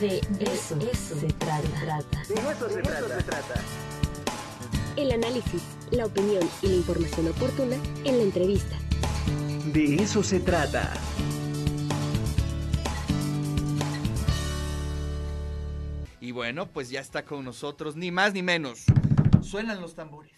De eso, se trata. De eso se trata. El análisis, la opinión y la información oportuna en la entrevista. De eso se trata. Y bueno, pues ya está con nosotros, ni más ni menos. Suenan los tambores.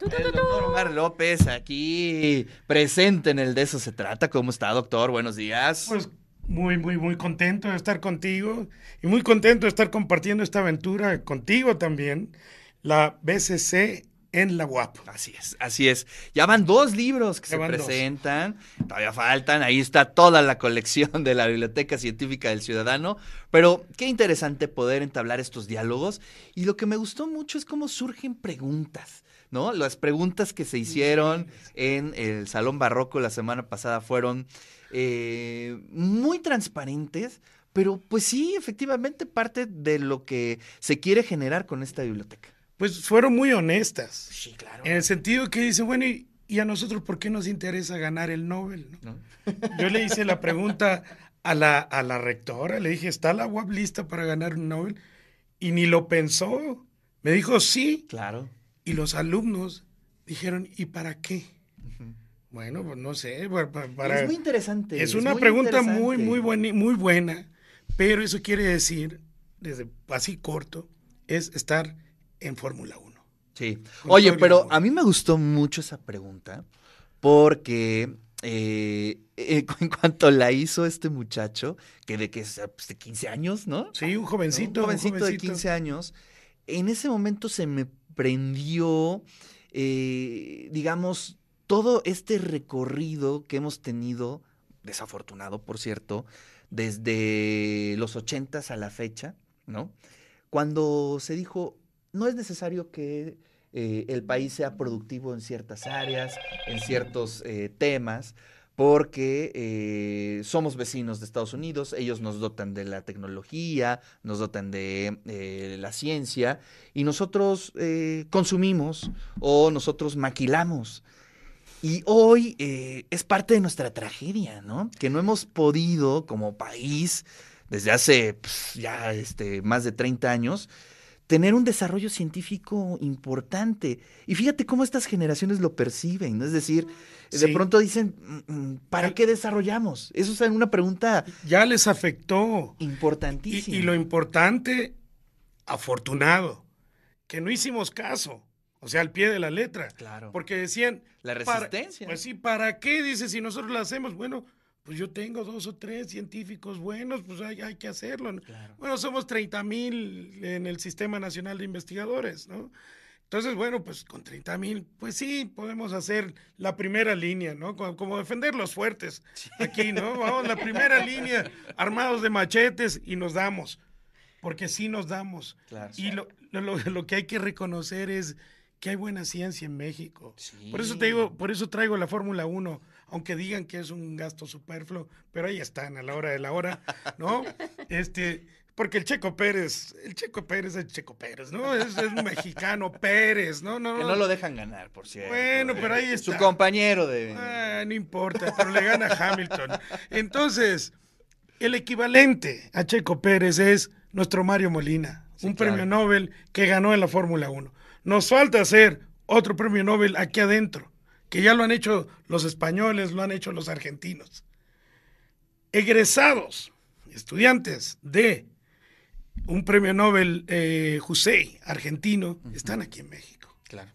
El doctor Omar López aquí presente en el De eso se trata. ¿Cómo está, doctor? Buenos días. Pues muy, muy, muy contento de estar contigo y muy contento de estar compartiendo esta aventura contigo también, la BCC en la UAP. Así es, así es. Ya van dos libros que Ya se dos. presentan, todavía faltan, ahí está toda la colección de la Biblioteca Científica del Ciudadano, pero qué interesante poder entablar estos diálogos y lo que me gustó mucho es cómo surgen preguntas, ¿no? Las preguntas que se hicieron en el Salón Barroco la semana pasada fueron eh, muy transparentes, pero pues sí, efectivamente parte de lo que se quiere generar con esta biblioteca. Pues fueron muy honestas, Sí, claro. en el sentido que dicen, bueno, ¿y, y a nosotros por qué nos interesa ganar el Nobel? no? Yo le hice la pregunta a la, a la rectora, le dije, ¿está la UAP lista para ganar un Nobel? Y ni lo pensó. Me dijo, sí. Claro. Y los alumnos dijeron, ¿y para qué? Bueno, pues no sé, pa- pa- para... es muy interesante. Es una muy pregunta muy, muy, buena, muy buena, pero eso quiere decir, desde así corto, es estar en Fórmula 1. Sí. Oye, pero a mí me gustó mucho esa pregunta porque eh, eh, en cuanto la hizo este muchacho, que de que es pues, de 15 años, ¿no? Sí, un jovencito. un un jovencito, de 15 años. En ese momento se me prendió, eh, digamos, todo este recorrido que hemos tenido, desafortunado, por cierto, desde los 80 a la fecha, ¿no? Cuando se dijo, no es necesario que eh, el país sea productivo en ciertas áreas, en ciertos eh, temas, porque eh, somos vecinos de Estados Unidos, ellos nos dotan de la tecnología, nos dotan de la ciencia, y nosotros consumimos o nosotros maquilamos. Y hoy eh, es parte de nuestra tragedia, ¿no? Que no hemos podido como país, desde hace pues, ya este, más de 30 años, tener un desarrollo científico importante. Y fíjate cómo estas generaciones lo perciben, ¿no? Es decir, de pronto dicen, "Mm, mm, ¿para qué desarrollamos? Eso es una pregunta Ya les afectó. Y, importantísima. y lo importante, afortunado, que no hicimos caso. O sea, al pie de la letra. Claro. Porque decían... La para- resistencia. pues sí, ¿para qué? Dice, si nosotros lo hacemos, bueno, pues yo tengo dos o tres científicos buenos, pues hay, hay que hacerlo. ¿no? Claro. Bueno, somos 30 mil en el Sistema Nacional de Investigadores, ¿no? Entonces, bueno, pues con 30 mil, pues sí, podemos hacer la primera línea, ¿no? Como, como defender los fuertes aquí, ¿no? Vamos, la primera línea, armados de machetes y nos damos, porque sí nos damos. Claro. Y lo- lo- lo que hay que reconocer es que hay buena ciencia en México. Sí. Por eso te digo, por eso traigo la Fórmula 1, aunque digan que es un gasto superfluo, pero ahí están a la hora de la hora, ¿no? Este, porque el Checo Pérez, el Checo Pérez es Checo Pérez, ¿no? Es, es un mexicano Pérez, ¿no? No, Que no lo dejan ganar, por cierto. Bueno, pero ahí Su está. compañero de... Ah, no importa, pero le gana Hamilton. Entonces, el equivalente a Checo Pérez es nuestro Mario Molina, Sí, un claro. premio Nobel que ganó en la Fórmula 1. Nos falta hacer otro premio Nobel aquí adentro, que ya lo han hecho los españoles, lo han hecho los argentinos. Egresados, estudiantes de un premio Nobel eh, Jusei, argentino, están aquí en México. Claro.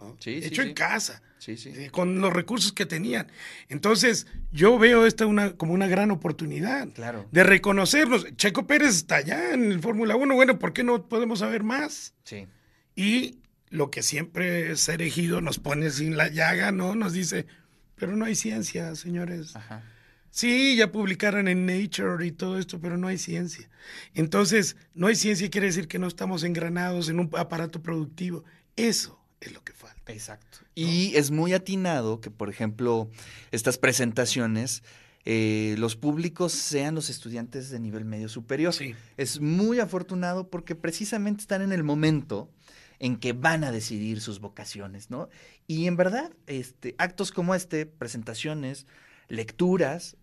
¿no? Sí, Hecho sí. en casa Sí, sí. eh, con los recursos que tenían. Entonces, yo veo esta una, como una gran oportunidad Claro. de reconocerlos. Checo Pérez está allá en el Fórmula 1, bueno, ¿por qué no podemos saber más? Sí. Y lo que siempre es elegido nos pone sin la llaga, ¿no? Nos dice, pero no hay ciencia, señores. Ajá. Sí, ya publicaron en Nature y todo esto, pero no hay ciencia. Entonces, no hay ciencia quiere decir que no estamos engranados en un aparato productivo. Eso es lo que falta. Exacto. Y es muy atinado que, por ejemplo, estas presentaciones, eh, los públicos sean los estudiantes de nivel medio superior. Sí. Es muy afortunado porque precisamente están en el momento en que van a decidir sus vocaciones, ¿no? Y en verdad, este, actos como este, presentaciones, lecturas,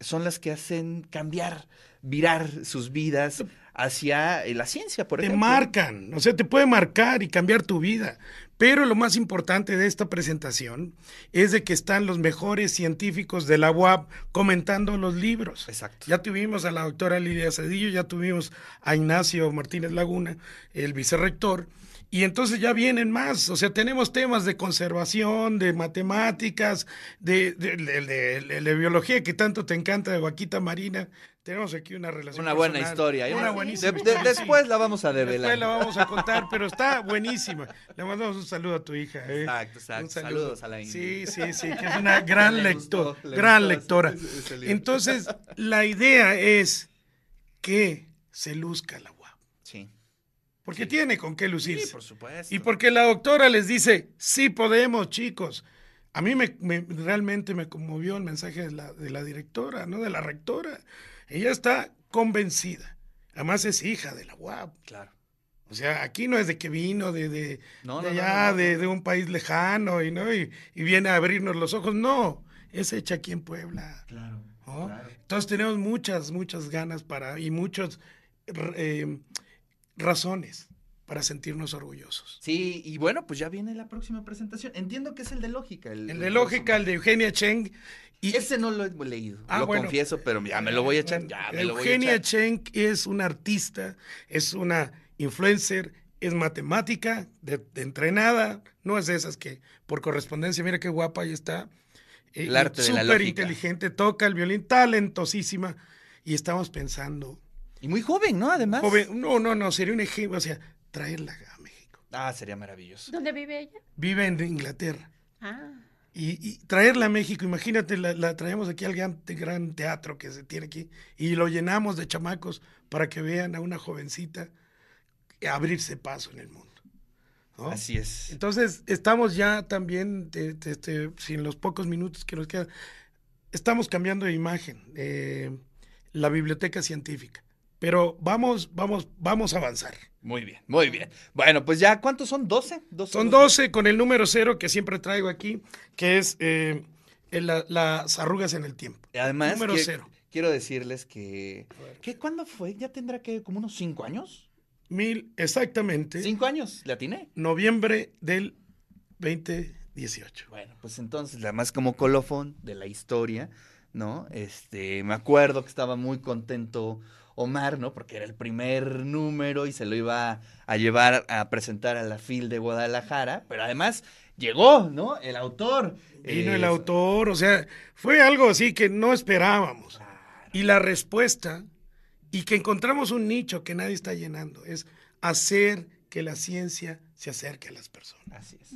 son las que hacen cambiar, virar sus vidas hacia eh, la ciencia, por te ejemplo. marcan, o sea, te puede marcar y cambiar tu vida. Pero lo más importante de esta presentación es de que están los mejores científicos de la UAP comentando los libros. Exacto. Ya tuvimos a la doctora Lidia Cedillo, ya tuvimos a Ignacio Martínez Laguna, el vicerrector, y entonces ya vienen más, o sea, tenemos temas de conservación, de matemáticas, de, de, biología que tanto te encanta, de vaquita marina. Tenemos aquí una relación. Una buena personal, historia. ¿eh? Una De- buenísima. después la vamos a develar. Después la vamos a contar, pero está buenísima. Le mandamos un saludo a tu hija. ¿eh? Exacto, exacto. Un saludo. Saludos a la Indy. Sí, sí, sí, que es una gran Le gustó, lectora. le Gran gustó lectora. ese- ese libro. Entonces, la idea es que se luzca la UAP. Sí. Porque tiene con qué Sí, lucirse. por supuesto. y porque la doctora les dice, sí podemos, chicos. A mí me, me- realmente me conmovió el mensaje de la, de la directora, ¿no? De la rectora. Ella está convencida. Además es hija de la UAP. Claro. O sea, aquí no es de que vino de, de, No, de no, allá, no, de, de un país lejano y, ¿no? y, y viene a abrirnos los ojos. No, es hecha aquí en Puebla. Claro. Entonces tenemos muchas, muchas ganas para y muchas eh, razones para sentirnos orgullosos. Sí, y bueno, pues ya viene la próxima presentación. Entiendo que es el de lógica. El, El de lógica, el de Eugenia Cheng. Y Ese no lo he leído, Ah, lo bueno. confieso, pero ya me lo voy a echar. Ya me lo voy a Eugenia echar. Cheng es una artista, es una influencer, es matemática, de, de entrenada, no es de esas que por correspondencia, mira qué guapa ahí está. Eh, El arte de la Súper inteligente, toca el violín, talentosísima. Y estamos pensando, Y muy joven, ¿no? Además. joven, no, no, no, sería un ejemplo, o sea, traerla a México. Ah, sería maravilloso. ¿Dónde vive ella? Vive en Inglaterra. Ah, Y, y traerla a México, imagínate, la, la traemos aquí al gran, gran teatro que se tiene aquí y lo llenamos de chamacos para que vean a una jovencita abrirse paso en el mundo. ¿no? Así es. Entonces, estamos ya también, de- de- este, sin los pocos minutos que nos quedan, estamos cambiando de imagen, eh, la biblioteca científica. Pero vamos, vamos, vamos a avanzar. Muy bien, muy bien. Bueno, pues ya, ¿cuántos son? ¿12? ¿12 Son 12 con el número cero que siempre traigo aquí, que es eh, la- las arrugas en el tiempo. Además, Número que- cero. quiero decirles que, que. ¿Cuándo fue? ¿Ya tendrá que como unos cinco años? Mil, exactamente, ¿Cinco años? ¿Le atiné? noviembre del 2018. Bueno, pues entonces, además como colofón de la historia, ¿no? Este, me acuerdo que estaba muy contento Omar, ¿no? Porque era el primer número y se lo iba a llevar a presentar a la FIL de Guadalajara, pero además llegó, ¿no? El autor. Vino Eh, el autor, o sea, fue algo así que no esperábamos. Y la respuesta, y que encontramos un nicho que nadie está llenando, es hacer que la ciencia se acerque a las personas. Así es.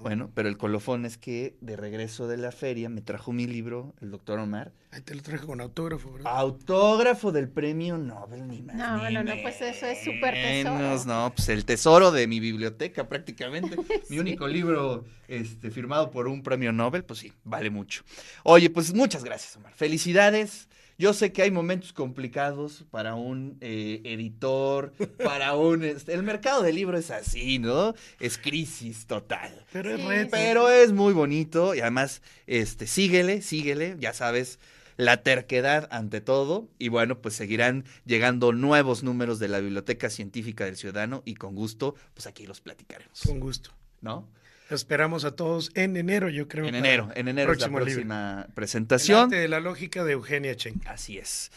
Bueno, pero el colofón es que de regreso de la feria me trajo mi libro, el doctor Omar, Ahí te lo traje con autógrafo, ¿verdad? autógrafo del premio Nobel, ni más. No, ni no, no, pues eso es súper tesoro. menos, No, pues el tesoro de mi biblioteca prácticamente. Mi único libro este, firmado por un premio Nobel, pues sí, vale mucho. Oye, pues muchas gracias, Omar. Felicidades. Yo sé que hay momentos complicados para un eh, editor, para un... este, el mercado del libro es así, ¿no? Es crisis total. Pero es Sí, reto. Pero es muy bonito y además, este, síguele, síguele, ya sabes, la terquedad ante todo. Y bueno, pues seguirán llegando nuevos números de la Biblioteca Científica del Ciudadano y con gusto, pues aquí los platicaremos. Con gusto. ¿No? Esperamos a todos en enero, yo creo. En enero, en enero es la libro. próxima El presentación. arte de la lógica de Eugenia Chen. Así es.